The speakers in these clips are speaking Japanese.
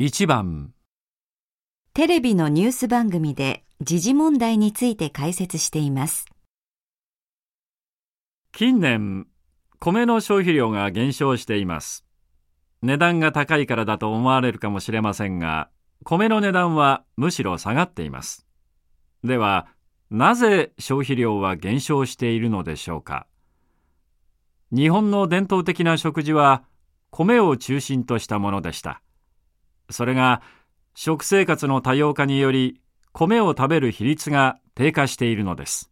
1番。テレビのニュース番組で時事問題について解説しています。近年米の消費量が減少しています。値段が高いからだと思われるかもしれませんが米の値段はむしろ下がっています。ではなぜ消費量は減少しているのでしょうか。日本の伝統的な食事は米を中心としたものでしたそれが食生活の多様化により米を食べる比率が低下しているのです。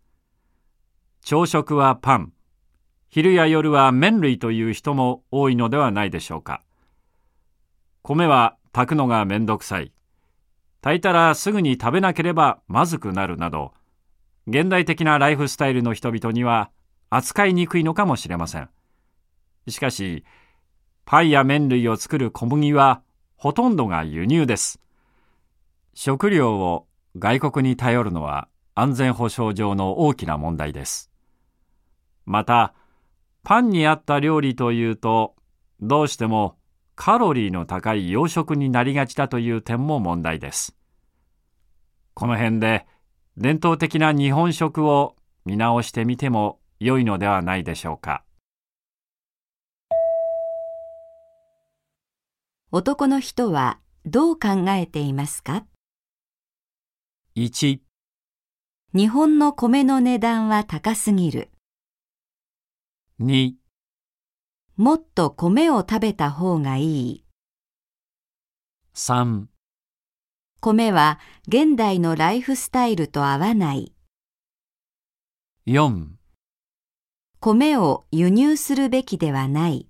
朝食はパン。昼や夜は麺類という人も多いのではないでしょうか。米は炊くのがめんどくさい。炊いたらすぐに食べなければまずくなるなど現代的なライフスタイルの人々には扱いにくいのかもしれません。しかしパイや麺類を作る小麦はほとんどが輸入です。食料を外国に頼るのは安全保障上の大きな問題です。またパンに合った料理というとどうしてもカロリーの高い洋食になりがちだという点も問題です。この辺で伝統的な日本食を見直してみても良いのではないでしょうか。男の人はどう考えていますか？1日本の米の値段は高すぎる。2もっと米を食べた方がいい。3米は現代のライフスタイルと合わない。4米を輸入するべきではない。